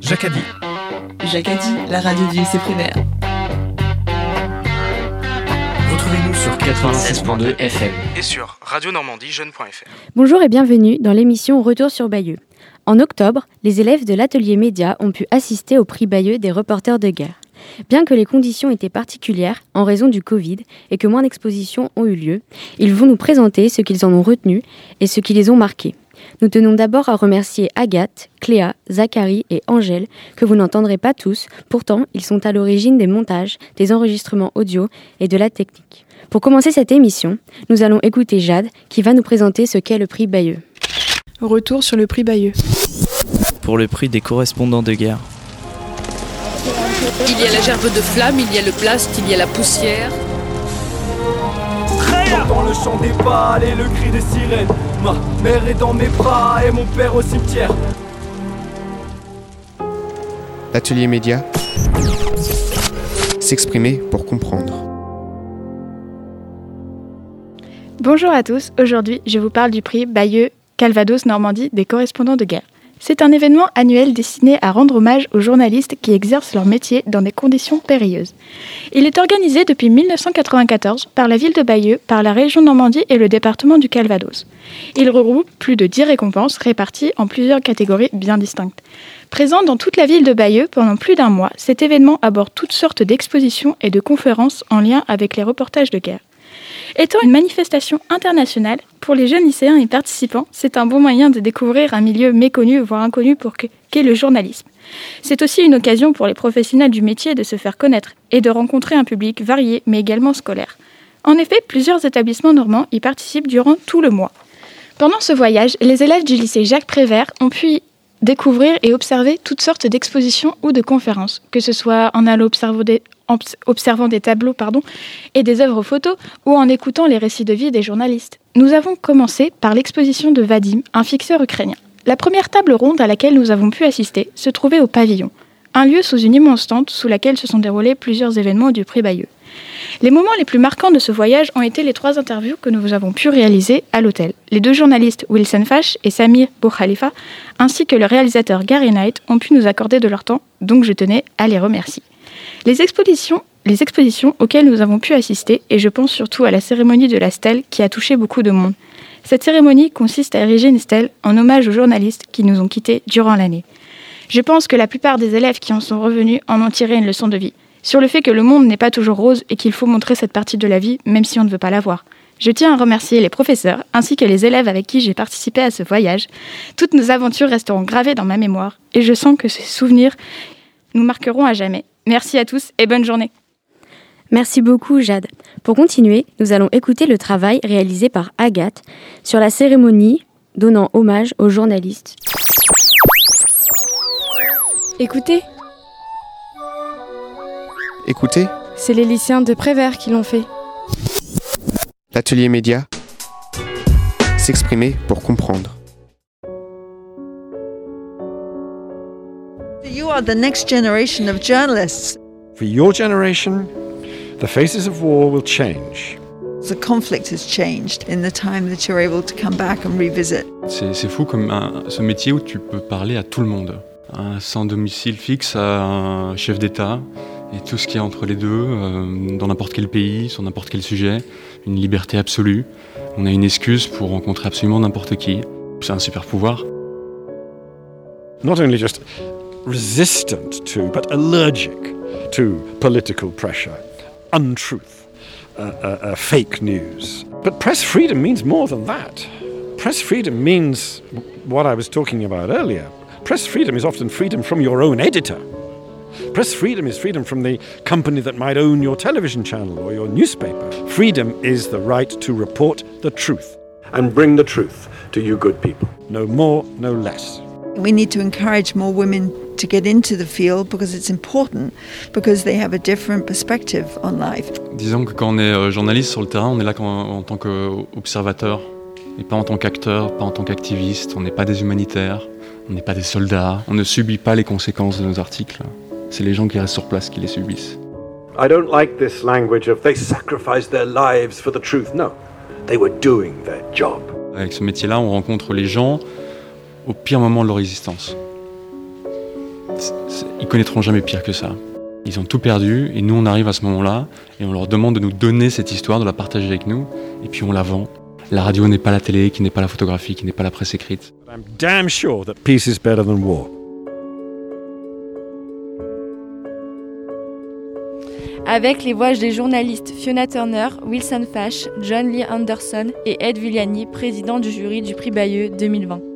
Jacadi. Jacadi, la radio du lycée primaire. Retrouvez-nous sur 96.2 FM. et sur radionormandiejeune.fr. Bonjour et bienvenue dans l'émission Retour sur Bayeux. En octobre, les élèves de l'atelier média ont pu assister au prix Bayeux des reporters de guerre. Bien que les conditions étaient particulières en raison du Covid et que moins d'expositions ont eu lieu, ils vont nous présenter ce qu'ils en ont retenu et ce qui les ont marqués. Nous tenons d'abord à remercier Agathe, Cléa, Zachary et Angèle, que vous n'entendrez pas tous, pourtant ils sont à l'origine des montages, des enregistrements audio et de la technique. Pour commencer cette émission, nous allons écouter Jade qui va nous présenter ce qu'est le prix Bayeux. Retour sur le prix Bayeux. pour le prix des correspondants de guerre. Il y a la gerbe de flamme, il y a le plast, il y a la poussière. J'entends le chant des balles et le cri des sirènes. Ma mère est dans mes bras et mon père au cimetière. L'atelier média. S'exprimer pour comprendre. Bonjour à tous, aujourd'hui je vous parle du prix Bayeux Calvados Normandie des correspondants de guerre. C'est un événement annuel destiné à rendre hommage aux journalistes qui exercent leur métier dans des conditions périlleuses. Il est organisé depuis 1994 par la ville de Bayeux, par la région Normandie et le département du Calvados. Il regroupe plus de 10 récompenses réparties en plusieurs catégories bien distinctes. Présent dans toute la ville de Bayeux pendant plus d'un mois, cet événement aborde toutes sortes d'expositions et de conférences en lien avec les reportages de guerre. Étant une manifestation internationale, pour les jeunes lycéens et participants, c'est un bon moyen de découvrir un milieu méconnu, voire inconnu pour que- qu'est le journalisme. C'est aussi une occasion pour les professionnels du métier de se faire connaître et de rencontrer un public varié, mais également scolaire. En effet, plusieurs établissements normands y participent durant tout le mois. Pendant ce voyage, les élèves du lycée Jacques Prévert ont pu découvrir et observer toutes sortes d'expositions ou de conférences, que ce soit en allant observer des, en observant des tableaux pardon, et des œuvres photos ou en écoutant les récits de vie des journalistes. Nous avons commencé par l'exposition de Vadim, un fixeur ukrainien. La première table ronde à laquelle nous avons pu assister se trouvait au pavillon, un lieu sous une immense tente sous laquelle se sont déroulés plusieurs événements du prix Bayeux. Les moments les plus marquants de ce voyage ont été les trois interviews que nous avons pu réaliser à l'hôtel. Les deux journalistes Wilson Fash et Samir Boukhalifa, ainsi que le réalisateur Gary Knight, ont pu nous accorder de leur temps, donc je tenais à les remercier. Les expositions, les expositions auxquelles nous avons pu assister, et je pense surtout à la cérémonie de la stèle qui a touché beaucoup de monde. Cette cérémonie consiste à ériger une stèle en hommage aux journalistes qui nous ont quittés durant l'année. Je pense que la plupart des élèves qui en sont revenus en ont tiré une leçon de vie, sur le fait que le monde n'est pas toujours rose et qu'il faut montrer cette partie de la vie même si on ne veut pas la voir. Je tiens à remercier les professeurs ainsi que les élèves avec qui j'ai participé à ce voyage. Toutes nos aventures resteront gravées dans ma mémoire et je sens que ces souvenirs nous marqueront à jamais. Merci à tous et bonne journée. Merci beaucoup Jade. Pour continuer, nous allons écouter le travail réalisé par Agathe sur la cérémonie donnant hommage aux journalistes. Écoutez, Écoutez, c'est les lycéens de Prévert qui l'ont fait. l'atelier média. S'exprimer pour comprendre. You are the next generation of journalists. For your generation, the faces of war will change. The conflict has changed in the time that you're able to come back and revisit. C'est c'est fou comme un- ce métier où tu peux parler à tout le monde. Un sans domicile fixe à un chef d'État et tout ce qu'il y a entre les deux, euh, dans n'importe quel pays, sur n'importe quel sujet, une liberté absolue. On a une excuse pour rencontrer absolument n'importe qui. C'est un super pouvoir. Not only just resistant to, but allergic to political pressure, untruth, uh, uh, uh, fake news. But press freedom means more than that. Press freedom means what I was talking about earlier. Press freedom is often freedom from your own editor. Press freedom is freedom from the company that might own your television channel or your newspaper. Freedom is the right to report the truth and bring the truth to you good people. No more, no less. We need to encourage more women to get into the field because it's important, because they have a different perspective on life. Disons que quand on est euh, journaliste sur le terrain, on est là qu'en- en tant qu'observateur et pas en tant qu'acteur, pas en tant qu'activiste. On n'est pas des humanitaires, on n'est pas des soldats, on ne subit pas les conséquences de nos articles. C'est les gens qui restent sur place qui les subissent. I don't like this language of they sacrificed their lives for the truth. No, they were doing their job. Avec ce métier-là, on rencontre les gens au pire moment de leur existence. ils connaîtront jamais pire que ça. Ils ont tout perdu et nous on arrive à ce moment-là et on leur demande de nous donner cette histoire, de la partager avec nous et puis on la vend. La radio n'est pas la télé, qui n'est pas la photographie, qui n'est pas la presse écrite. I'm damn sure that peace is better than war. Avec les voix des journalistes Fiona Turner, Wilson Fash, John Lee Anderson et Ed Villani, président du jury du prix Bayeux 2020.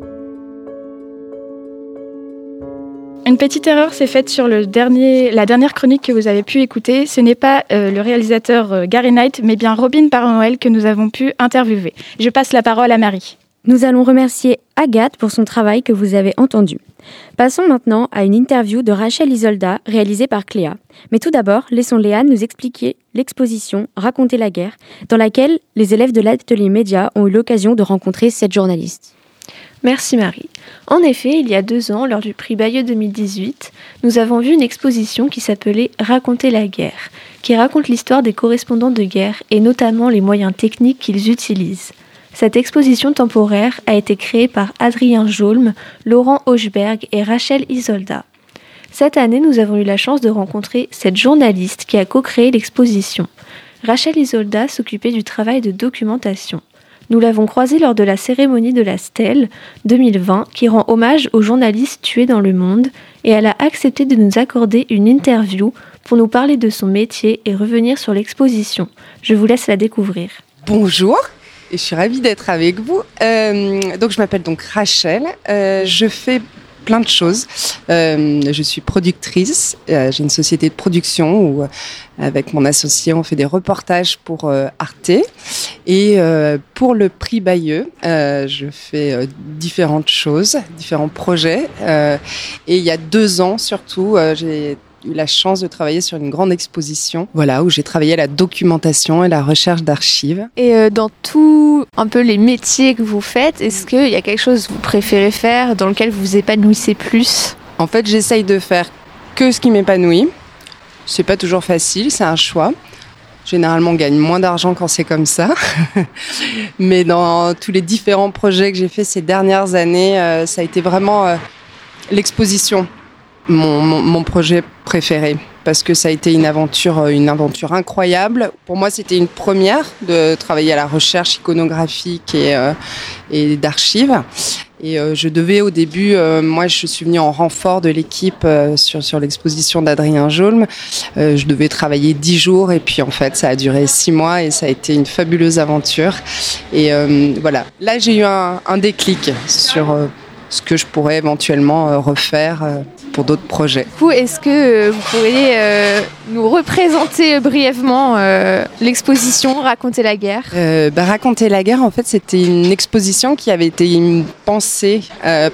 Une petite erreur s'est faite sur la dernière chronique que vous avez pu écouter. Ce n'est pas euh, le réalisateur euh, Gary Knight, mais bien Robin Parnoël que nous avons pu interviewer. Je passe la parole à Marie. Nous allons remercier Agathe pour son travail que vous avez entendu. Passons maintenant à une interview de Rachel Isolda réalisée par Cléa. Mais tout d'abord, laissons Léane nous expliquer l'exposition Raconter la guerre, dans laquelle les élèves de l'atelier média ont eu l'occasion de rencontrer cette journaliste. Merci Marie. En effet, il y a deux ans, lors du prix Bayeux 2018, nous avons vu une exposition qui s'appelait Raconter la guerre, qui raconte l'histoire des correspondants de guerre et notamment les moyens techniques qu'ils utilisent. Cette exposition temporaire a été créée par Adrien Jolm, Laurent Hochberg et Rachel Isolda. Cette année, nous avons eu la chance de rencontrer cette journaliste qui a co-créé l'exposition. Rachel Isolda s'occupait du travail de documentation. Nous l'avons croisée lors de la cérémonie de la Stèle 2020 qui rend hommage aux journalistes tués dans le monde et elle a accepté de nous accorder une interview pour nous parler de son métier et revenir sur l'exposition. Je vous laisse la découvrir. Bonjour, et je suis ravie d'être avec vous. Euh, donc je m'appelle donc Rachel. Euh, je fais plein de choses. Euh, je suis productrice. Euh, J'ai une société de production où, euh, avec mon associé, on fait des reportages pour Arte. Et pour le prix Bayeux, je fais différentes choses, différents projets. Et il y a deux ans surtout, j'ai eu la chance de travailler sur une grande exposition, voilà, où j'ai travaillé à la documentation et la recherche d'archives. Et euh, dans tous un peu les métiers que vous faites, est-ce qu'il y a quelque chose que vous préférez faire, dans lequel vous vous épanouissez plus? En fait, j'essaye de faire que ce qui m'épanouit. C'est pas toujours facile, c'est un choix. Généralement, on gagne moins d'argent quand c'est comme ça. Mais dans tous les différents projets que j'ai fait ces dernières années, euh, ça a été vraiment euh, l'exposition, mon, projet préféré parce que ça a été une aventure, euh, une aventure incroyable. Pour moi, c'était une première de travailler à la recherche iconographique et, euh, et d'archives. Et euh, je devais au début, moi je suis venue en renfort de l'équipe sur, sur l'exposition d'Adrien. Euh, je devais travailler dix jours et puis en fait ça a duré six mois et ça a été une fabuleuse aventure. Et voilà, là j'ai eu un, un déclic sur ce que je pourrais éventuellement euh, refaire euh, pour d'autres projets. Est-ce que euh, vous pourriez nous représenter brièvement l'exposition Raconter la guerre? Euh, bah, Raconter la guerre, en fait, c'était une exposition qui avait été pensée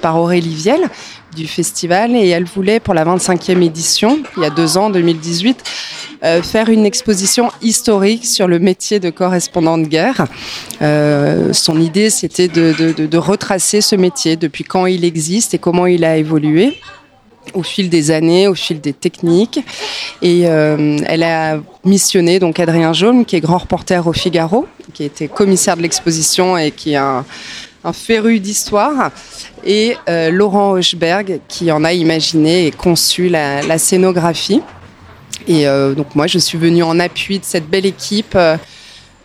par Aurélie Vielle du festival et elle voulait pour la 25e édition, il y a deux ans, en 2018, euh, faire une exposition historique sur le métier de correspondant de guerre. Euh, son idée, c'était de retracer ce métier, depuis quand il existe et comment il a évolué au fil des années, au fil des techniques. Et euh, elle a missionné donc Adrien Jaume, qui est grand reporter au Figaro, qui était commissaire de l'exposition et qui est un, un féru d'histoire, et euh, Laurent Hochberg, qui en a imaginé et conçu la, scénographie. Et euh, donc moi, je suis venue en appui de cette belle équipe. Euh,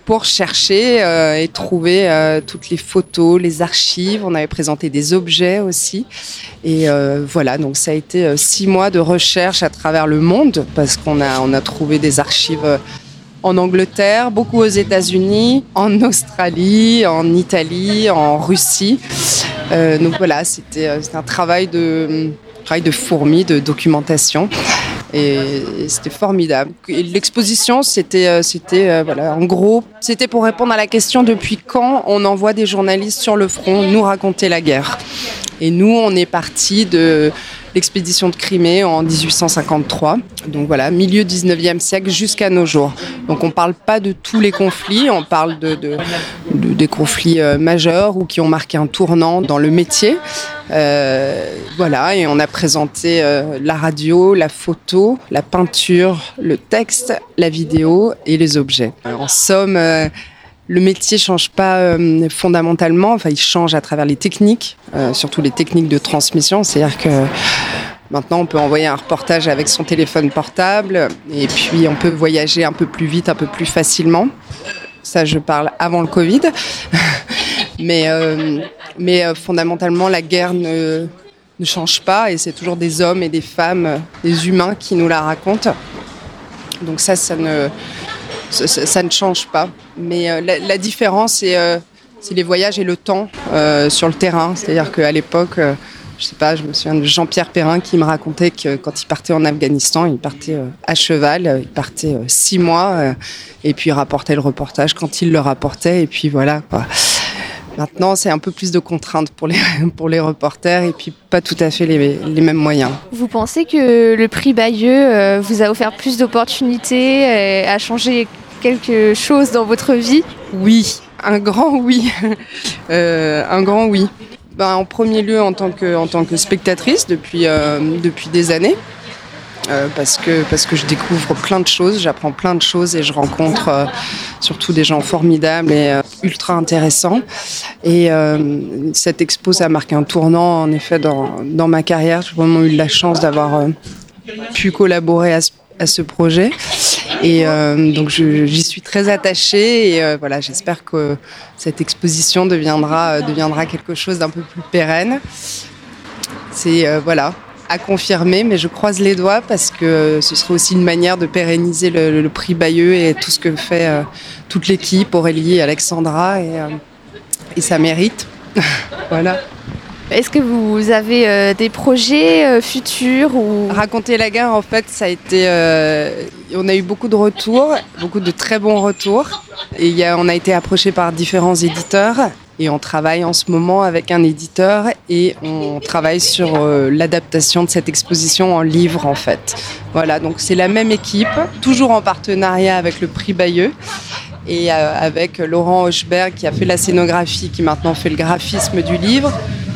pour chercher et trouver toutes les photos, les archives. On avait présenté des objets aussi. Et voilà, donc ça a été six mois de recherche à travers le monde parce qu'on a, on a trouvé des archives en Angleterre, beaucoup aux États-Unis, en Australie, en Italie, en Russie. Euh, donc voilà, c'était euh, un travail de, travail de fourmi, de documentation. Et, c'était formidable. L'exposition, c'était, euh, c'était voilà, en gros, c'était pour répondre à la question depuis quand on envoie des journalistes sur le front nous raconter la guerre? Et nous, on est parti de l'expédition de Crimée en 1853. Donc voilà, milieu 19e siècle jusqu'à nos jours. Donc on parle pas de tous les conflits, on parle de, de, de- des conflits euh, majeurs ou qui ont marqué un tournant dans le métier. Euh, voilà, et on a présenté euh, la radio, la photo, la peinture, le texte, la vidéo et les objets. En somme, euh, le métier change pas euh, fondamentalement, enfin il change à travers les techniques, euh, surtout les techniques de transmission. C'est-à-dire que Maintenant, on peut envoyer un reportage avec son téléphone portable et puis on peut voyager un peu plus vite, un peu plus facilement. Ça, je parle avant le Covid. mais euh, mais euh, fondamentalement, la guerre ne, ne change pas et c'est toujours des hommes et des femmes, des humains qui nous la racontent. Donc ça, ça ne, ça, ne change pas. Mais euh, la, différence, c'est euh, les voyages et le temps euh, sur le terrain. C'est-à-dire qu'à l'époque, je sais pas, je me souviens de Jean-Pierre Perrin qui me racontait que quand il partait en Afghanistan, il partait à cheval, il partait six mois et puis il rapportait le reportage quand il le rapportait et puis voilà. Maintenant, c'est un peu plus de contraintes pour les, pour les reporters et puis pas tout à fait les, les mêmes moyens. Vous pensez que le prix Bayeux vous a offert plus d'opportunités, a changé quelque chose dans votre vie Oui, un grand oui. euh, un grand oui. Ben, en premier lieu, en tant que, en tant que spectatrice depuis, euh, depuis des années. Euh, parce, que, parce que je découvre plein de choses, j'apprends plein de choses et je rencontre euh, surtout des gens formidables et euh, ultra intéressants. Et cette expo, ça a marqué un tournant en effet dans, dans ma carrière. J'ai vraiment eu la chance d'avoir pu collaborer à ce, à ce projet. Et euh, donc j'y suis très attachée et euh, voilà, j'espère que cette exposition deviendra, deviendra quelque chose d'un peu plus pérenne. C'est euh, voilà, à confirmer, mais je croise les doigts parce que ce serait aussi une manière de pérenniser le, prix Bayeux et tout ce que fait euh, toute l'équipe, Aurélie Alexandra, et, euh, et ça mérite. voilà. Est-ce que vous avez euh, des projets euh, futurs ou? Raconter la guerre, en fait, ça a été. euh, on a eu beaucoup de retours, beaucoup de très bons retours. Et y a, on a été approché par différents éditeurs. Et on travaille en ce moment avec un éditeur et on travaille sur l'adaptation de cette exposition en livre en fait. Voilà, donc c'est la même équipe, toujours en partenariat avec le prix Bayeux et avec Laurent Hochberg qui a fait la scénographie, qui maintenant fait le graphisme du livre.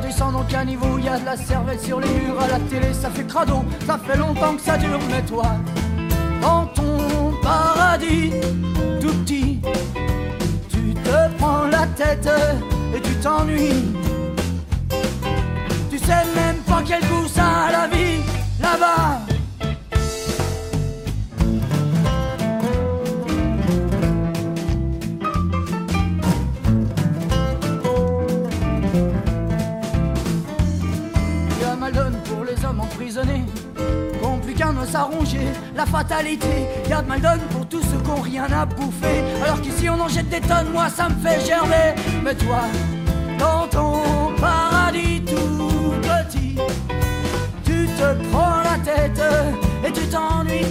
Y a du sang dans le caniveau, y a de la cervelle sur les murs, à la télé ça fait crado, ça fait longtemps que ça dure, mais toi, dans ton paradis, tout petit, tu te prends la tête et tu t'ennuies. Tu sais même pas quel goût ça a la vie, là-bas. Emprisonnés Qu'ont plus qu'un os à ronger, la fatalité a de mal donne pour tous ceux qui ont rien à bouffer. Alors qu'ici on en jette des tonnes, moi ça me fait gerber. Mais toi, dans ton paradis tout petit Tu te prends la tête et tu t'ennuies.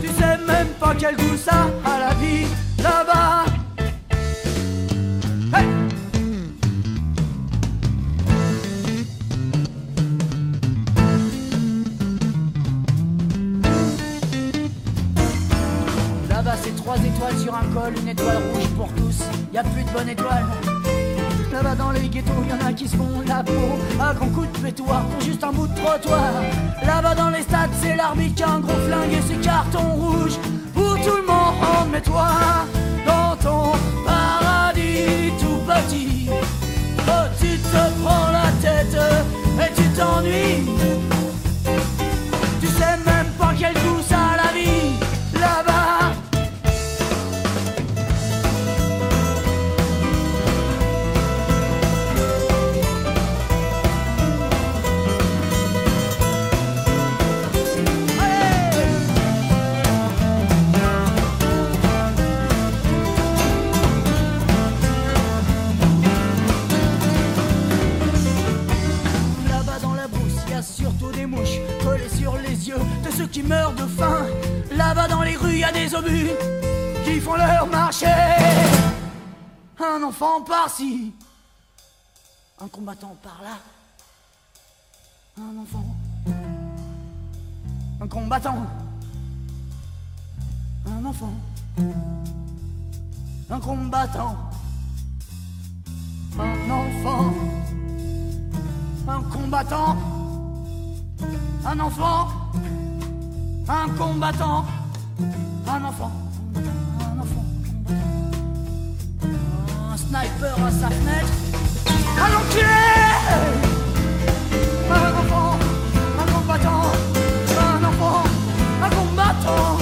Tu sais même pas quel goût ça a la vie. Là-bas bonne étoile. Là-bas dans les ghettos, y en a qui se font la peau à grands coups de pétoir pour juste un bout de trottoir. Là-bas dans les stades, c'est l'arbitre qui a un gros flingue et ses cartons rouges pour tout le monde. Mais toi, dans ton paradis tout petit, oh, tu te prends la tête et tu t'ennuies. Font leur marché. Un enfant par-ci, un combattant par-là. Un enfant, un combattant, un enfant, un combattant, un enfant, un combattant, un enfant, un combattant, un enfant, sniper à sa fenêtre, un enculé, un enfant, un combattant, un enfant, un combattant,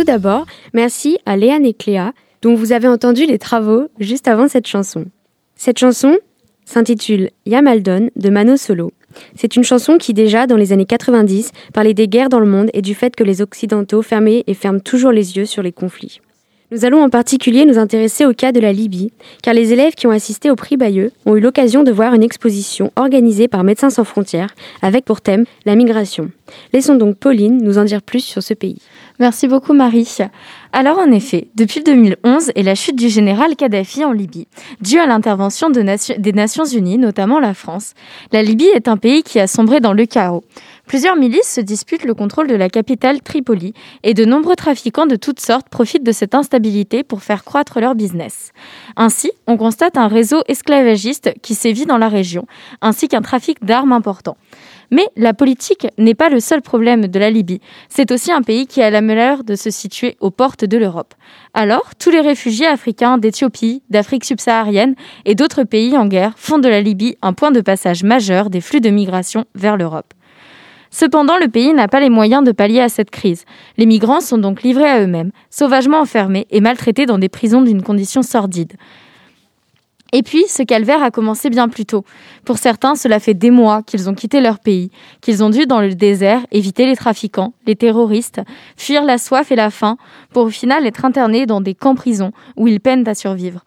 Tout d'abord, merci à Léane et Cléa, dont vous avez entendu les travaux juste avant cette chanson. Cette chanson s'intitule Yamaldon de Mano Solo. C'est une chanson qui, déjà dans les années 90, parlait des guerres dans le monde et du fait que les Occidentaux fermaient et ferment toujours les yeux sur les conflits. Nous allons en particulier nous intéresser au cas de la Libye, car les élèves qui ont assisté au prix Bayeux ont eu l'occasion de voir une exposition organisée par Médecins sans frontières avec pour thème la migration. Laissons donc Pauline nous en dire plus sur ce pays. Merci beaucoup Marie. Alors en effet, depuis 2011 et la chute du général Kadhafi en Libye, due à l'intervention des Nations Unies, notamment la France, la Libye est un pays qui a sombré dans le chaos. Plusieurs milices se disputent le contrôle de la capitale Tripoli et de nombreux trafiquants de toutes sortes profitent de cette instabilité pour faire croître leur business. Ainsi, on constate un réseau esclavagiste qui sévit dans la région, ainsi qu'un trafic d'armes important. Mais la politique n'est pas le seul problème de la Libye. C'est aussi un pays qui a la malheur de se situer aux portes de l'Europe. Alors, tous les réfugiés africains d'Éthiopie, d'Afrique subsaharienne et d'autres pays en guerre font de la Libye un point de passage majeur des flux de migration vers l'Europe. Cependant, le pays n'a pas les moyens de pallier à cette crise. Les migrants sont donc livrés à eux-mêmes, sauvagement enfermés et maltraités dans des prisons d'une condition sordide. Et puis, ce calvaire a commencé bien plus tôt. Pour certains, cela fait des mois qu'ils ont quitté leur pays, qu'ils ont dû, dans le désert, éviter les trafiquants, les terroristes, fuir la soif et la faim, pour au final être internés dans des camps-prisons où ils peinent à survivre.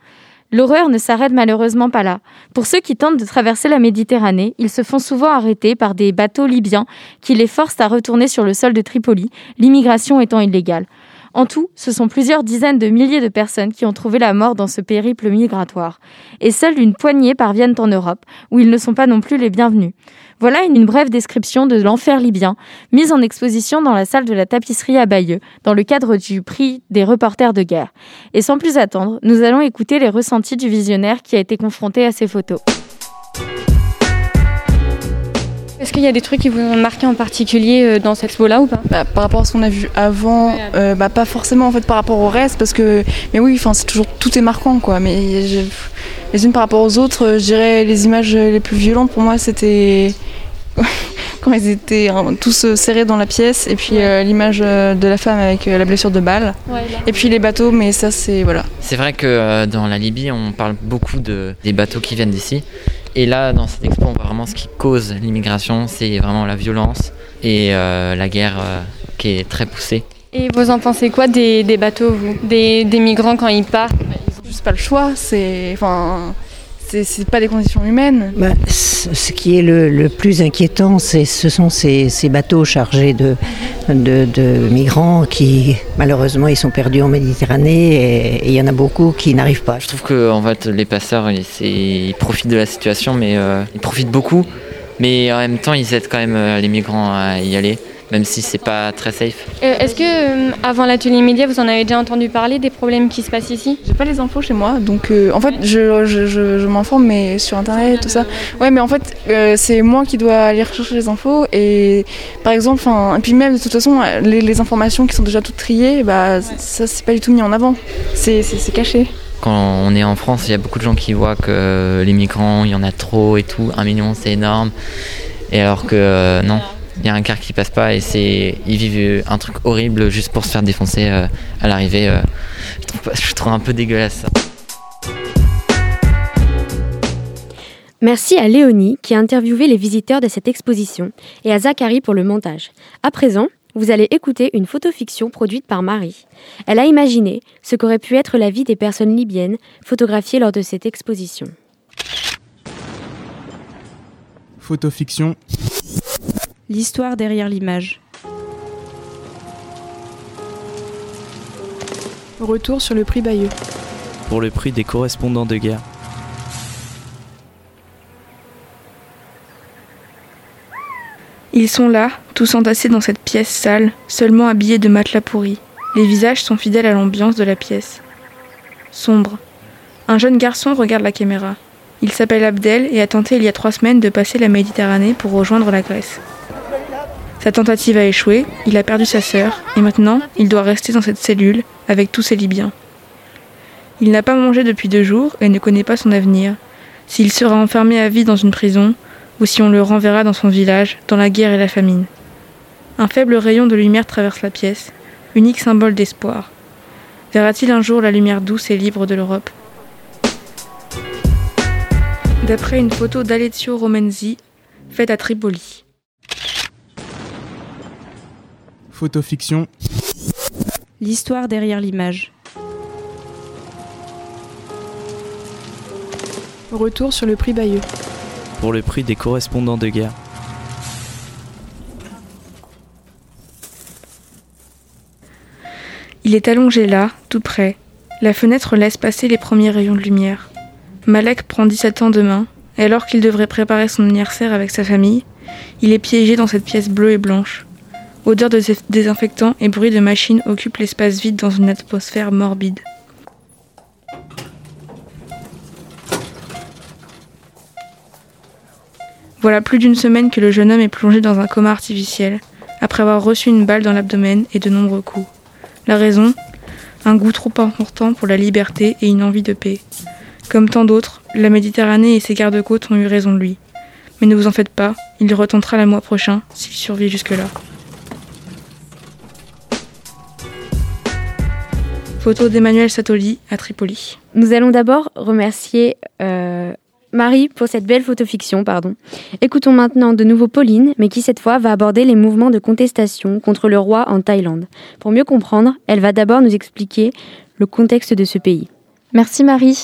L'horreur ne s'arrête malheureusement pas là. Pour ceux qui tentent de traverser la Méditerranée, ils se font souvent arrêter par des bateaux libyens qui les forcent à retourner sur le sol de Tripoli, l'immigration étant illégale. En tout, ce sont plusieurs dizaines de milliers de personnes qui ont trouvé la mort dans ce périple migratoire. Et seule une poignée parviennent en Europe, où ils ne sont pas non plus les bienvenus. Voilà une brève description de l'enfer libyen, mise en exposition dans la salle de la tapisserie à Bayeux, dans le cadre du prix des reporters de guerre. Et sans plus attendre, nous allons écouter les ressentis du visionnaire qui a été confronté à ces photos. Est-ce qu'il y a des trucs qui vous ont marqué en particulier euh, dans cette expo-là ou pas? Bah, par rapport à ce qu'on a vu avant, euh, bah, pas forcément en fait par rapport au reste, parce que, mais oui, enfin c'est toujours tout est marquant quoi. Mais je- les unes par rapport aux autres, euh, je dirais les images les plus violentes pour moi c'était quand ils étaient hein, tous serrés dans la pièce, et puis euh, l'image de la femme avec la blessure de balle, et puis les bateaux, mais ça c'est voilà. C'est vrai que euh, dans la Libye, on parle beaucoup de, des bateaux qui viennent d'ici. Et là, dans cette expo, on voit vraiment ce qui cause l'immigration, c'est vraiment la violence et euh, la guerre euh, qui est très poussée. Et vous en pensez quoi des, des bateaux, vous? Des, des migrants quand ils partent? Ils ont juste pas le choix, c'est enfin c'est c'est pas des conditions humaines. Bah, ce qui est le, le plus inquiétant, c'est, ce sont ces, ces bateaux chargés de, de, de migrants qui, malheureusement, ils sont perdus en Méditerranée et il y en a beaucoup qui n'arrivent pas. Je trouve que en fait, les passeurs, ils profitent de la situation, mais euh, ils profitent beaucoup. Mais en même temps, ils aident quand même euh, les migrants à y aller, même si c'est pas très safe. Euh, Est-ce que, euh, avant l'atelier média, vous en avez déjà entendu parler des problèmes qui se passent ici? J'ai pas les infos chez moi, donc euh, en fait je, je, je, je m'informe mais sur internet tout ça. Ouais mais en fait euh, c'est moi qui dois aller rechercher les infos et par exemple, enfin et puis même de toute façon les, les informations qui sont déjà toutes triées, bah ça c'est pas du tout mis en avant, c'est caché. Quand on est en France, il y a beaucoup de gens qui voient que les migrants, il y en a trop et tout. Un million, c'est énorme. Et alors que euh, non, il y a un quart qui passe pas et c'est ils vivent un truc horrible juste pour se faire défoncer euh, à l'arrivée. euh. je, trouve, pas- je trouve un peu dégueulasse ça. Merci à Léonie qui a interviewé les visiteurs de cette exposition et à Zachary pour le montage. À présent, vous allez écouter une photofiction produite par Marie. Elle a imaginé ce qu'aurait pu être la vie des personnes libyennes photographiées lors de cette exposition. Photofiction. L'histoire derrière l'image. Retour sur le prix Bayeux. Pour le prix des correspondants de guerre. Ils sont là, tous entassés dans cette pièce sale, seulement habillés de matelas pourris. Les visages sont fidèles à l'ambiance de la pièce. Sombre. Un jeune garçon regarde la caméra. Il s'appelle Abdel et a tenté il y a trois semaines de passer la Méditerranée pour rejoindre la Grèce. Sa tentative a échoué, il a perdu sa sœur, et maintenant il doit rester dans cette cellule avec tous ses Libyens. Il n'a pas mangé depuis deux jours et ne connaît pas son avenir. S'il sera enfermé à vie dans une prison, ou si on le renverra dans son village, dans la guerre et la famine. Un faible rayon de lumière traverse la pièce, unique symbole d'espoir. Verra-t-il un jour la lumière douce et libre de l'Europe? D'après une photo d'Alezio Romenzi, faite à Tripoli. Photofiction. L'histoire derrière l'image. Retour sur le prix Bayeux. Pour le prix des correspondants de guerre. Il est allongé là, tout près. La fenêtre laisse passer les premiers rayons de lumière. Malek prend 17 ans demain, et alors qu'il devrait préparer son anniversaire avec sa famille, il est piégé dans cette pièce bleue et blanche. Odeur de désinfectant et bruit de machine occupent l'espace vide dans une atmosphère morbide. Voilà plus d'une semaine que le jeune homme est plongé dans un coma artificiel, après avoir reçu une balle dans l'abdomen et de nombreux coups. La raison? Un goût trop important pour la liberté et une envie de paix. Comme tant d'autres, la Méditerranée et ses gardes-côtes ont eu raison de lui. Mais ne vous en faites pas, il retentera le mois prochain, s'il survit jusque-là. Photo d'Emmanuel Satoli à Tripoli. Nous allons d'abord remercier euh, Marie pour cette belle photofiction. Pardon. Écoutons maintenant de nouveau Pauline, mais qui cette fois va aborder les mouvements de contestation contre le roi en Thaïlande. Pour mieux comprendre, elle va d'abord nous expliquer le contexte de ce pays. Merci Marie.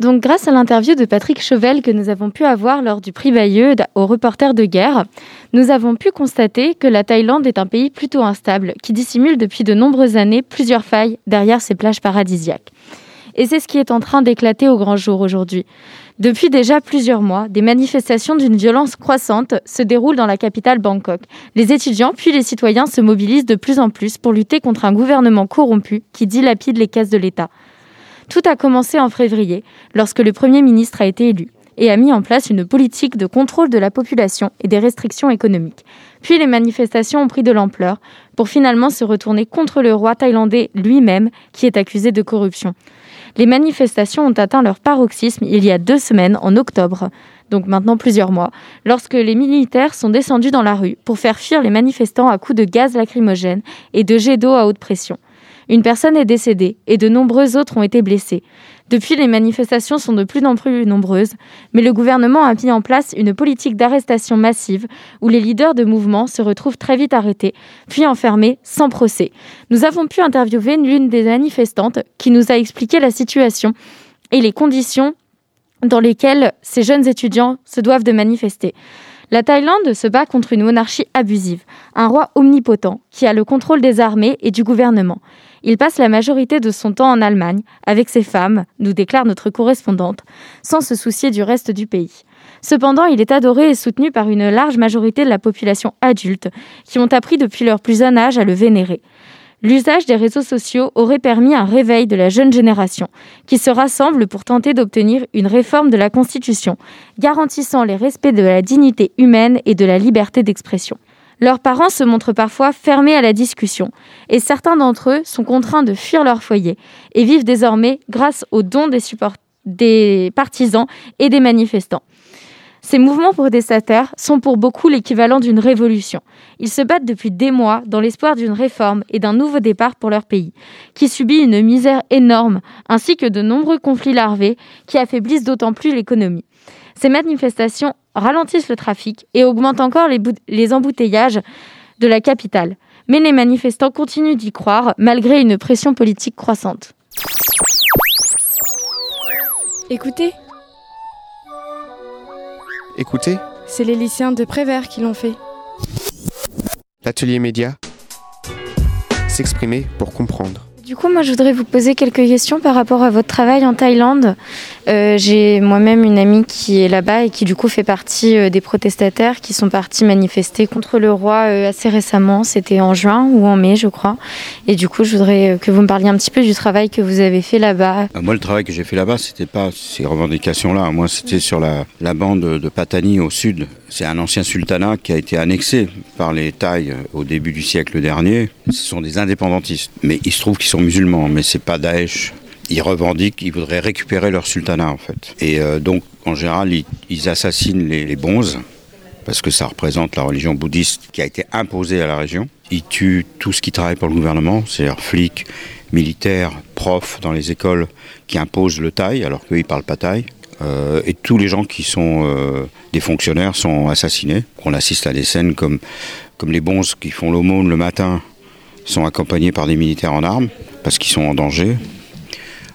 Donc, grâce à l'interview de Patrick Chauvel que nous avons pu avoir lors du prix Bayeux au reporter de guerre, nous avons pu constater que la Thaïlande est un pays plutôt instable, qui dissimule depuis de nombreuses années plusieurs failles derrière ses plages paradisiaques. Et c'est ce qui est en train d'éclater au grand jour aujourd'hui. Depuis déjà plusieurs mois, des manifestations d'une violence croissante se déroulent dans la capitale Bangkok. Les étudiants puis les citoyens se mobilisent de plus en plus pour lutter contre un gouvernement corrompu qui dilapide les caisses de l'État. Tout a commencé en février, lorsque le Premier ministre a été élu et a mis en place une politique de contrôle de la population et des restrictions économiques. Puis les manifestations ont pris de l'ampleur pour finalement se retourner contre le roi thaïlandais lui-même qui est accusé de corruption. Les manifestations ont atteint leur paroxysme il y a deux semaines, en octobre, donc maintenant plusieurs mois, lorsque les militaires sont descendus dans la rue pour faire fuir les manifestants à coups de gaz lacrymogène et de jets d'eau à haute pression. Une personne est décédée et de nombreux autres ont été blessés. Depuis, les manifestations sont de plus en plus nombreuses, mais le gouvernement a mis en place une politique d'arrestation massive où les leaders de mouvements se retrouvent très vite arrêtés, puis enfermés sans procès. Nous avons pu interviewer l'une des manifestantes qui nous a expliqué la situation et les conditions dans lesquelles ces jeunes étudiants se doivent de manifester. La Thaïlande se bat contre une monarchie abusive, un roi omnipotent qui a le contrôle des armées et du gouvernement. Il passe la majorité de son temps en Allemagne, avec ses femmes, nous déclare notre correspondante, sans se soucier du reste du pays. Cependant, il est adoré et soutenu par une large majorité de la population adulte, qui ont appris depuis leur plus jeune âge à le vénérer. L'usage des réseaux sociaux aurait permis un réveil de la jeune génération, qui se rassemble pour tenter d'obtenir une réforme de la Constitution, garantissant les respects de la dignité humaine et de la liberté d'expression. Leurs parents se montrent parfois fermés à la discussion, et certains d'entre eux sont contraints de fuir leur foyer et vivent désormais grâce aux dons des, partisans et des manifestants. Ces mouvements protestataires sont pour beaucoup l'équivalent d'une révolution. Ils se battent depuis des mois dans l'espoir d'une réforme et d'un nouveau départ pour leur pays, qui subit une misère énorme, ainsi que de nombreux conflits larvés qui affaiblissent d'autant plus l'économie. Ces manifestations ralentissent le trafic et augmentent encore les, embouteillages de la capitale. Mais les manifestants continuent d'y croire malgré une pression politique croissante. Écoutez, Écoutez, c'est les lycéens de Prévert qui l'ont fait. l'atelier média. S'exprimer pour comprendre. Du coup, moi, je voudrais vous poser quelques questions par rapport à votre travail en Thaïlande. Euh, J'ai moi-même une amie qui est là-bas et qui, du coup, fait partie euh, des protestataires qui sont partis manifester contre le roi euh, assez récemment. C'était en juin ou en mai, je crois. Et du coup, je voudrais que vous me parliez un petit peu du travail que vous avez fait là-bas. Moi, le travail que j'ai fait là-bas, c'était pas ces revendications-là. Moi, c'était sur la, bande de Patani au sud. C'est un ancien sultanat qui a été annexé par les Thaïs au début du siècle dernier. Ce sont des indépendantistes, mais il se trouve qu'ils sont musulmans, mais c'est pas Daesh. Ils revendiquent, ils voudraient récupérer leur sultanat en fait. Et euh, donc, en général, ils, assassinent les, les bonzes parce que ça représente la religion bouddhiste qui a été imposée à la région. Ils tuent tout ce qui travaille pour le gouvernement, c'est-à-dire flics, militaires, profs dans les écoles qui imposent le thaï alors qu'eux ils parlent pas thaï. Euh, et tous les gens qui sont euh, des fonctionnaires sont assassinés. On assiste à des scènes comme, comme les bonzes qui font l'aumône le matin sont accompagnés par des militaires en armes parce qu'ils sont en danger.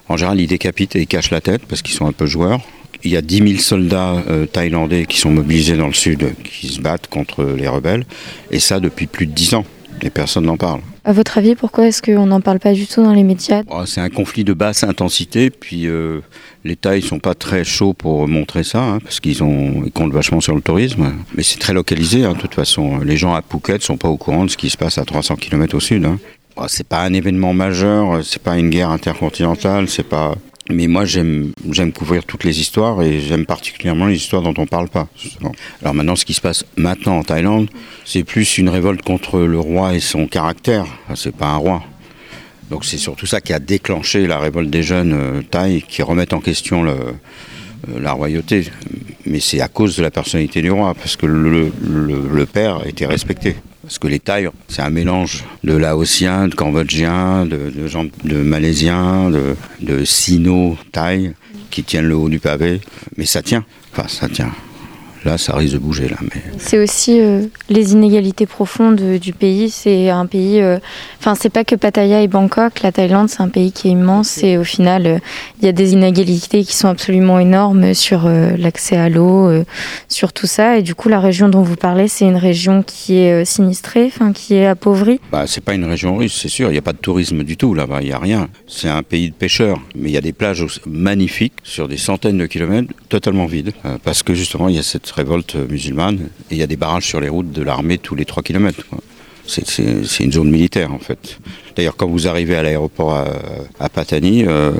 En général, ils décapitent et ils cachent la tête parce qu'ils sont un peu joueurs. Il y a 10 000 soldats euh, thaïlandais qui sont mobilisés dans le sud, qui se battent contre les rebelles, et ça depuis plus de 10 ans. Et personne n'en parle. À votre avis, pourquoi est-ce qu'on n'en parle pas du tout dans les médias? Oh, C'est un conflit de basse intensité, puis euh, les Thaïs sont pas très chauds pour montrer ça, hein, parce qu'ils ont ils comptent vachement sur le tourisme. Mais c'est très localisé, hein, de toute façon. Les gens à Phuket sont pas au courant de ce qui se passe à 300 km au sud. Hein. Oh, c'est pas un événement majeur, c'est pas une guerre intercontinentale, c'est pas. Mais moi, j'aime j'aime couvrir toutes les histoires et j'aime particulièrement les histoires dont on parle pas. Alors maintenant, ce qui se passe maintenant en Thaïlande, c'est plus une révolte contre le roi et son caractère. Enfin, c'est pas un roi. Donc c'est surtout ça qui a déclenché la révolte des jeunes euh, Thaïs qui remettent en question euh, la royauté. Mais c'est à cause de la personnalité du roi, parce que le père était respecté. Parce que les Thaïs, c'est un mélange de Laotiens, de Cambodgiens, de, de gens de Malaisiens, de, Sino-Thaïs qui tiennent le haut du pavé. Mais ça tient. Enfin, ça tient. Là, ça risque de bouger, là. Mais... C'est aussi euh, les inégalités profondes euh, du pays. C'est un pays. euh, Enfin, c'est pas que Pattaya et Bangkok. La Thaïlande, c'est un pays qui est immense et au final, euh, il y a des inégalités qui sont absolument énormes sur euh, l'accès à l'eau, euh, sur tout ça. Et du coup, la région dont vous parlez, c'est une région qui est euh, sinistrée, enfin, qui est appauvrie. Bah, c'est pas une région russe, c'est sûr. Il n'y a pas de tourisme du tout là-bas. Il n'y a rien. C'est un pays de pêcheurs. Mais il y a des plages magnifiques sur des centaines de kilomètres, totalement vides. euh, parce que justement, il y a cette révolte musulmane. Et il y a des barrages sur les routes de l'armée tous les 3 kilomètres. quoi. C'est- une zone militaire en fait. D'ailleurs, quand vous arrivez à l'aéroport à, Patani, euh,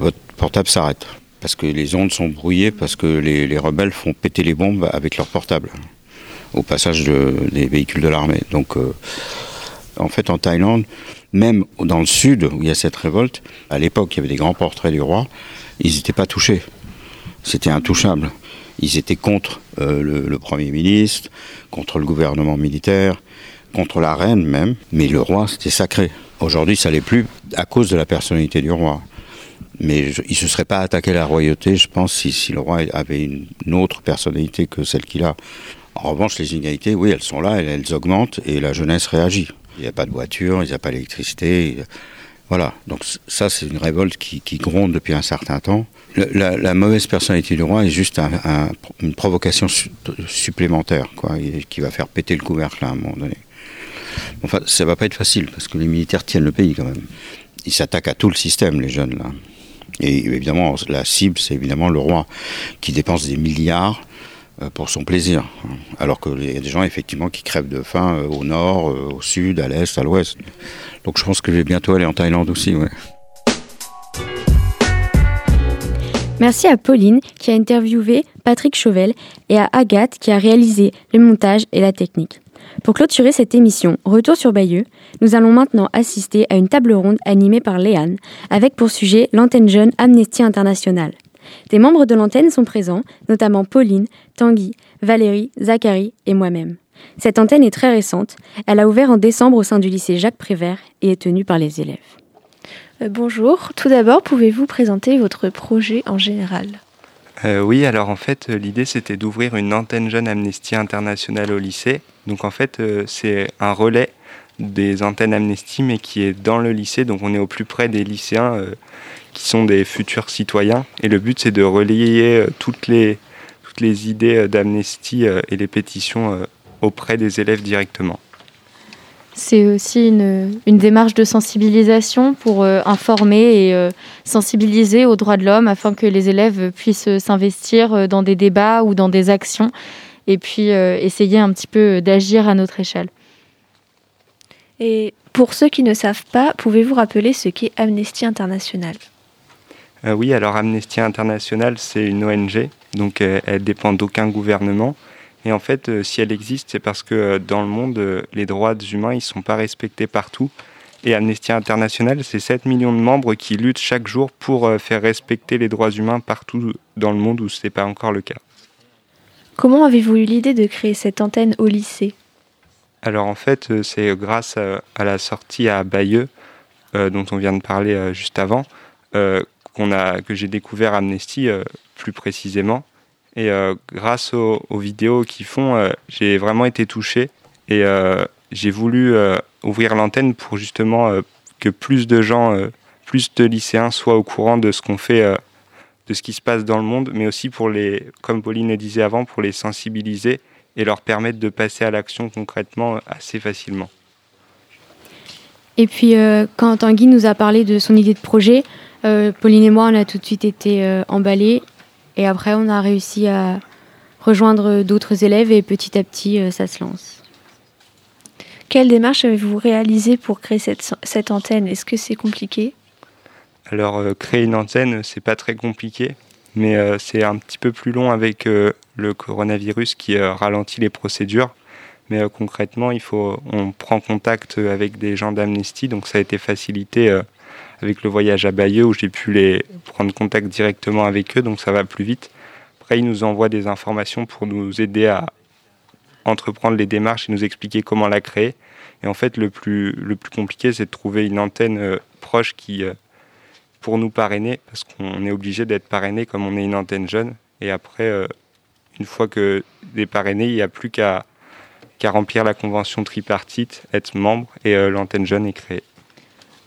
votre portable s'arrête. Parce que les ondes sont brouillées, parce que les, les rebelles font péter les bombes avec leur portable au passage de- des véhicules de l'armée. Donc, euh, en fait, en Thaïlande, même dans le sud où il y a cette révolte, à l'époque, il y avait des grands portraits du roi, ils n'étaient pas touchés. C'était intouchable. Ils étaient contre euh, le, Premier ministre, contre le gouvernement militaire, contre la reine même, mais le roi, c'était sacré. Aujourd'hui, ça l'est plus à cause de la personnalité du roi. Mais je- il ne se serait pas attaqué à la royauté, je pense, si, le roi avait une, autre personnalité que celle qu'il a. En revanche, les inégalités, oui, elles sont là, elles, augmentent et la jeunesse réagit. Il n'y a pas de voiture, il n'y a pas d'électricité. Voilà, donc ça, c'est une révolte qui, gronde depuis un certain temps. La, la mauvaise personnalité du roi est juste un- un- une provocation su- supplémentaire, quoi, qui va faire péter le couvercle à un moment donné. Enfin, ça va pas être facile, parce que les militaires tiennent le pays quand même. Ils s'attaquent à tout le système, les jeunes, là. Et évidemment, la cible, c'est évidemment le roi, qui dépense des milliards pour son plaisir. Alors qu'il y a des gens, effectivement, qui crèvent de faim euh, au nord, euh, au sud, à l'est, à l'ouest. Donc je pense que je vais bientôt aller en Thaïlande aussi. Merci à Pauline qui a interviewé Patrick Chauvel et à Agathe qui a réalisé le montage et la technique. Pour clôturer cette émission Retour sur Bayeux, nous allons maintenant assister à une table ronde animée par Léane avec pour sujet l'antenne jeune Amnesty International. Des membres de l'antenne sont présents, notamment Pauline, Tanguy, Valérie, Zachary et moi-même. Cette antenne est très récente. Elle a ouvert en décembre au sein du lycée Jacques Prévert et est tenue par les élèves. Euh, bonjour, tout d'abord, pouvez-vous présenter votre projet en général? Euh, oui, alors en fait, euh, l'idée c'était d'ouvrir une antenne jeune Amnesty International au lycée. Donc en fait, euh, c'est un relais des antennes Amnesty, mais qui est dans le lycée. Donc on est au plus près des lycéens qui sont des futurs citoyens. Et le but c'est de relayer toutes les, toutes les idées d'Amnesty et les pétitions auprès des élèves directement. C'est aussi une, une, démarche de sensibilisation pour euh, informer et euh, sensibiliser aux droits de l'homme afin que les élèves puissent s'investir euh, dans des débats ou dans des actions et puis essayer un petit peu d'agir à notre échelle. Et pour ceux qui ne savent pas, pouvez-vous rappeler ce qu'est Amnesty International? Oui, alors Amnesty International, c'est une ONG, donc elle dépend d'aucun gouvernement. Et en fait, euh, si elle existe, c'est parce que euh, dans le monde, euh, les droits humains, ils ne sont pas respectés partout. Et Amnesty International, c'est 7 millions de membres qui luttent chaque jour pour faire respecter les droits humains partout dans le monde où ce n'est pas encore le cas. Comment avez-vous eu l'idée de créer cette antenne au lycée? Alors en fait, c'est grâce à, la sortie à Bayeux, dont on vient de parler juste avant, qu'on a, que j'ai découvert Amnesty plus précisément. Et euh, grâce aux, vidéos qu'ils font, euh, j'ai vraiment été touché et euh, j'ai voulu ouvrir l'antenne pour justement que plus de gens, plus de lycéens soient au courant de ce qu'on fait, de ce qui se passe dans le monde, mais aussi pour les, comme Pauline le disait avant, pour les sensibiliser et leur permettre de passer à l'action concrètement assez facilement. Et puis, quand Tanguy nous a parlé de son idée de projet, Pauline et moi, on a tout de suite été emballés et après, on a réussi à rejoindre d'autres élèves et petit à petit, euh, ça se lance. Quelle démarche avez-vous réalisée pour créer cette, cette antenne? Est-ce que c'est compliqué? Alors, euh, créer une antenne, c'est pas très compliqué, mais euh, c'est un petit peu plus long avec le coronavirus qui ralentit les procédures. Mais concrètement, il faut, on prend contact avec des gens d'Amnesty, donc ça a été facilité avec le voyage à Bayeux où j'ai pu les prendre contact directement avec eux, donc ça va plus vite. Après, ils nous envoient des informations pour nous aider à entreprendre les démarches et nous expliquer comment la créer. Et en fait, le plus, le plus compliqué, c'est de trouver une antenne euh, proche qui, euh, pour nous parrainer, parce qu'on est obligé d'être parrainé comme on est une antenne jeune. Et après, euh, une fois que des parrainés, il n'y a plus qu'à qu'à remplir la convention tripartite, être membre, et l'antenne jeune est créée.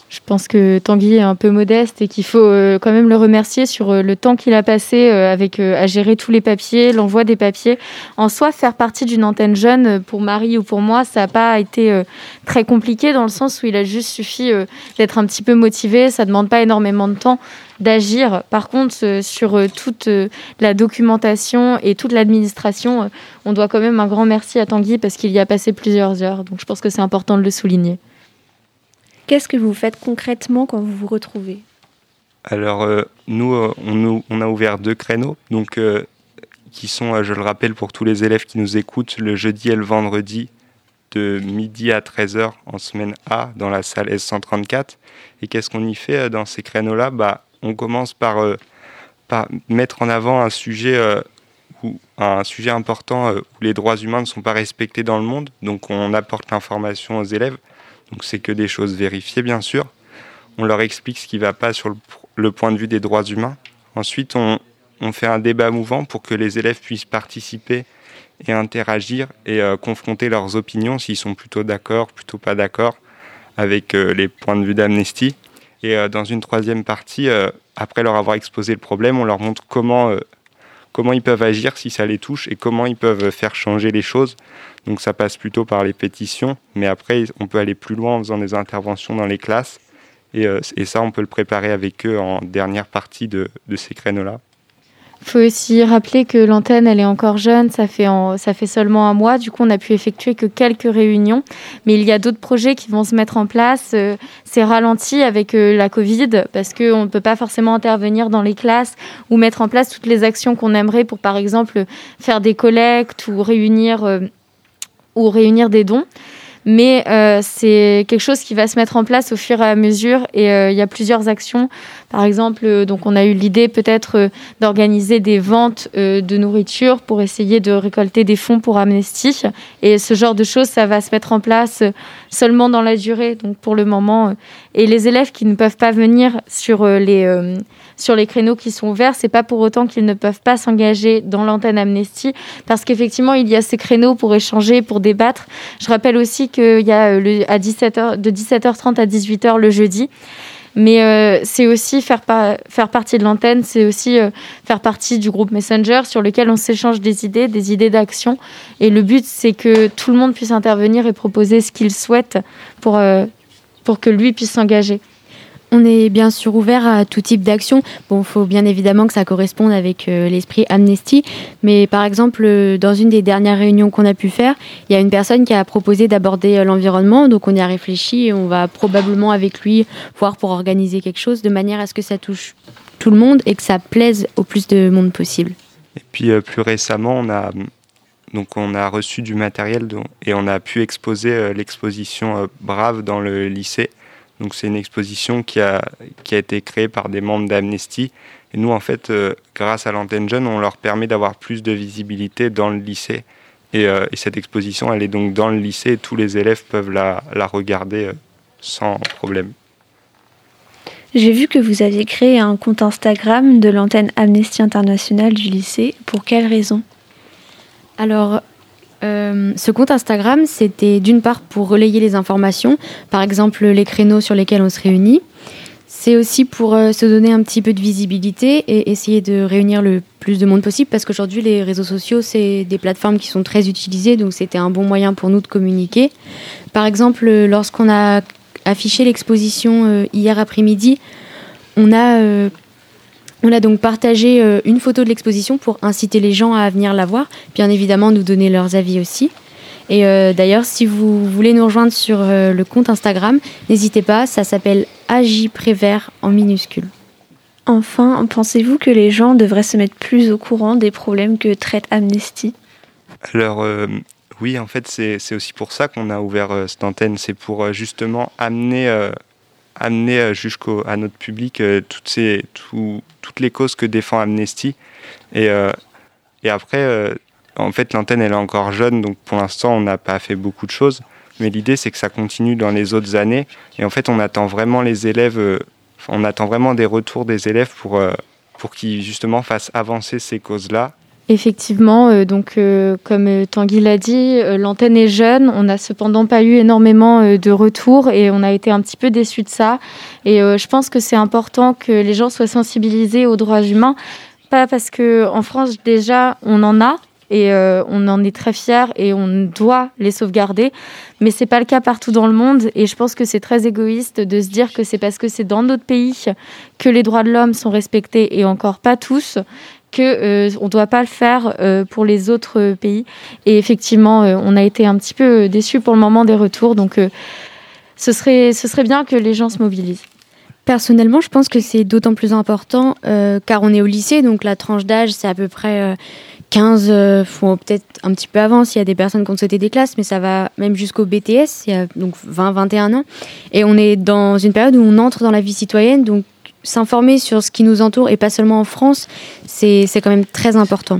Je pense que Tanguy est un peu modeste et qu'il faut euh, quand même le remercier sur euh, le temps qu'il a passé euh, avec à gérer tous les papiers, l'envoi des papiers. En soi, faire partie d'une antenne jeune pour Marie ou pour moi, ça n'a pas été très compliqué dans le sens où il a juste suffi d'être un petit peu motivé. Ça demande pas énormément de temps d'agir. Par contre, sur toute la documentation et toute l'administration, on doit quand même un grand merci à Tanguy parce qu'il y a passé plusieurs heures. Donc je pense que c'est important de le souligner. Qu'est-ce que vous faites concrètement quand vous vous retrouvez? Alors, euh, nous, euh, on, a ouvert deux créneaux, donc, euh, qui sont, je le rappelle, pour tous les élèves qui nous écoutent, le jeudi et le vendredi, de midi à 13h en semaine A, dans la salle S134. Et qu'est-ce qu'on y fait dans ces créneaux-là? Bah, On commence par, mettre en avant un sujet important où les droits humains ne sont pas respectés dans le monde. Donc on apporte l'information aux élèves. Donc c'est que des choses vérifiées, bien sûr. On leur explique ce qui ne va pas sur le, point de vue des droits humains. Ensuite, on, fait un débat mouvant pour que les élèves puissent participer et interagir et euh, confronter leurs opinions s'ils sont plutôt d'accord, plutôt pas d'accord avec euh, les points de vue d'Amnesty. Et euh, dans une troisième partie, après leur avoir exposé le problème, on leur montre comment, comment ils peuvent agir si ça les touche et comment ils peuvent faire changer les choses. Donc ça passe plutôt par les pétitions, mais après on peut aller plus loin en faisant des interventions dans les classes. Et, euh, ça, on peut le préparer avec eux en dernière partie de, ces créneaux-là. Il faut aussi rappeler que l'antenne, elle est encore jeune, ça fait, ça fait seulement un mois, du coup on n'a pu effectuer que quelques réunions, mais il y a d'autres projets qui vont se mettre en place. Euh, c'est ralenti avec euh, la Covid parce qu'on ne peut pas forcément intervenir dans les classes ou mettre en place toutes les actions qu'on aimerait pour par exemple faire des collectes ou réunir ou réunir des dons. Mais euh, c'est quelque chose qui va se mettre en place au fur et à mesure et euh, il y a plusieurs actions. Par exemple, euh, donc on a eu l'idée peut-être d'organiser des ventes de nourriture pour essayer de récolter des fonds pour Amnesty et ce genre de choses, ça va se mettre en place seulement dans la durée. Donc pour le moment, et les élèves qui ne peuvent pas venir sur les sur les créneaux qui sont ouverts, c'est pas pour autant qu'ils ne peuvent pas s'engager dans l'antenne Amnesty, parce qu'effectivement, il y a ces créneaux pour échanger, pour débattre. Je rappelle aussi qu'il y a euh, à 17h, de 17h30 à 18h le jeudi. Mais euh, c'est aussi faire, faire partie de l'antenne, c'est aussi euh, faire partie du groupe Messenger sur lequel on s'échange des idées, des idées d'action. Et le but, c'est que tout le monde puisse intervenir et proposer ce qu'il souhaite pour, pour que lui puisse s'engager. On est bien sûr ouvert à tout type d'action. Bon, il faut bien évidemment que ça corresponde avec euh, l'esprit Amnesty. Mais par exemple, euh, dans une des dernières réunions qu'on a pu faire, il y a une personne qui a proposé d'aborder euh, l'environnement. Donc on y a réfléchi et on va probablement avec lui voir pour organiser quelque chose de manière à ce que ça touche tout le monde et que ça plaise au plus de monde possible. Et puis plus récemment, on a, donc on a reçu du matériel et on a pu exposer l'exposition Brave dans le lycée. Donc c'est une exposition qui a, qui a été créée par des membres d'Amnesty. Et nous, en fait, euh, grâce à l'antenne jeune, on leur permet d'avoir plus de visibilité dans le lycée. Et, euh, et, cette exposition, elle est donc dans le lycée et tous les élèves peuvent la, la regarder euh, sans problème. J'ai vu que vous aviez créé un compte Instagram de l'antenne Amnesty International du lycée. Pour quelle raison? Alors, euh, ce compte Instagram, c'était d'une part pour relayer les informations, par exemple les créneaux sur lesquels on se réunit. C'est aussi pour euh, se donner un petit peu de visibilité et essayer de réunir le plus de monde possible parce qu'aujourd'hui les réseaux sociaux c'est des plateformes qui sont très utilisées donc c'était un bon moyen pour nous de communiquer. Par exemple lorsqu'on a affiché l'exposition euh, hier après-midi, on a on a donc partagé euh, une photo de l'exposition pour inciter les gens à venir la voir, bien évidemment nous donner leurs avis aussi. Et euh, d'ailleurs, si vous voulez nous rejoindre sur euh, le compte Instagram, n'hésitez pas, ça s'appelle Agiprévert en minuscule. Enfin, pensez-vous que les gens devraient se mettre plus au courant des problèmes que traite Amnesty? Alors, oui, en fait, c'est aussi pour ça qu'on a ouvert cette antenne. C'est pour justement amener amener euh, jusqu'à notre public euh, toutes, ces, toutes les causes que défend Amnesty. Et, euh, et après, en fait, l'antenne, elle est encore jeune, donc pour l'instant, on n'a pas fait beaucoup de choses. Mais l'idée, c'est que ça continue dans les autres années. Et en fait, on attend vraiment les élèves, on attend vraiment des retours des élèves pour, pour qu'ils, justement, fassent avancer ces causes-là Effectivement, euh, donc euh, comme euh, Tanguy l'a dit, l'antenne est jeune. On n'a cependant pas eu énormément de retours et on a été un petit peu déçus de ça. Et je pense que c'est important que les gens soient sensibilisés aux droits humains, pas parce que en France déjà on en a et on en est très fiers et on doit les sauvegarder, mais c'est pas le cas partout dans le monde. Et je pense que c'est très égoïste de se dire que c'est parce que c'est dans notre pays que les droits de l'homme sont respectés et encore pas tous qu'on euh, ne doit pas le faire euh, pour les autres pays. Et effectivement, euh, on a été un petit peu déçus pour le moment des retours. Donc, ce, serait, ce serait bien que les gens se mobilisent. Personnellement, je pense que c'est d'autant plus important car on est au lycée, donc la tranche d'âge, c'est à peu près 15, peut-être un petit peu avant s'il y a des personnes qui ont sauté des classes, mais ça va même jusqu'au BTS, il y a donc 20-21 ans. Et on est dans une période où on entre dans la vie citoyenne, donc s'informer sur ce qui nous entoure, et pas seulement en France, c'est quand même très important.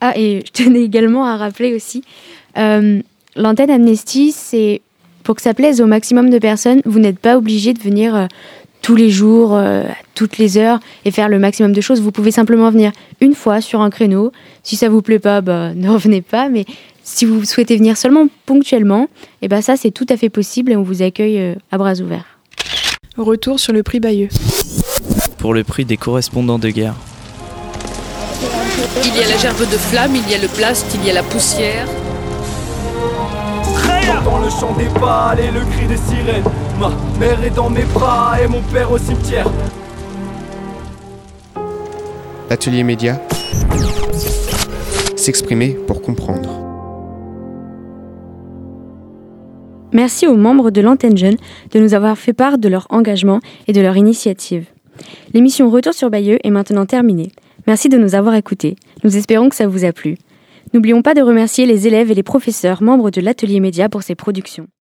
Ah, et je tenais également à rappeler aussi, euh, l'antenne Amnesty, c'est pour que ça plaise au maximum de personnes, vous n'êtes pas obligé de venir euh, tous les jours, euh, toutes les heures, et faire le maximum de choses. Vous pouvez simplement venir une fois sur un créneau. Si ça vous plaît pas, bah, ne revenez pas. Mais si vous souhaitez venir seulement ponctuellement, et eh ben ça c'est tout à fait possible et on vous accueille à bras ouverts. Retour sur le prix Bayeux. Pour le prix des correspondants de guerre. Il y a la gerbe de flamme, il y a le plast, il y a la poussière. Dans le chant des balles et le cri des sirènes. Ma mère est dans mes bras et mon père au cimetière. L'atelier média. S'exprimer pour comprendre. Merci aux membres de l'antenne jeune de nous avoir fait part de leur engagement et de leur initiative. L'émission Retour sur Bayeux est maintenant terminée. Merci de nous avoir écoutés. Nous espérons que ça vous a plu. N'oublions pas de remercier les élèves et les professeurs membres de l'atelier média pour ces productions.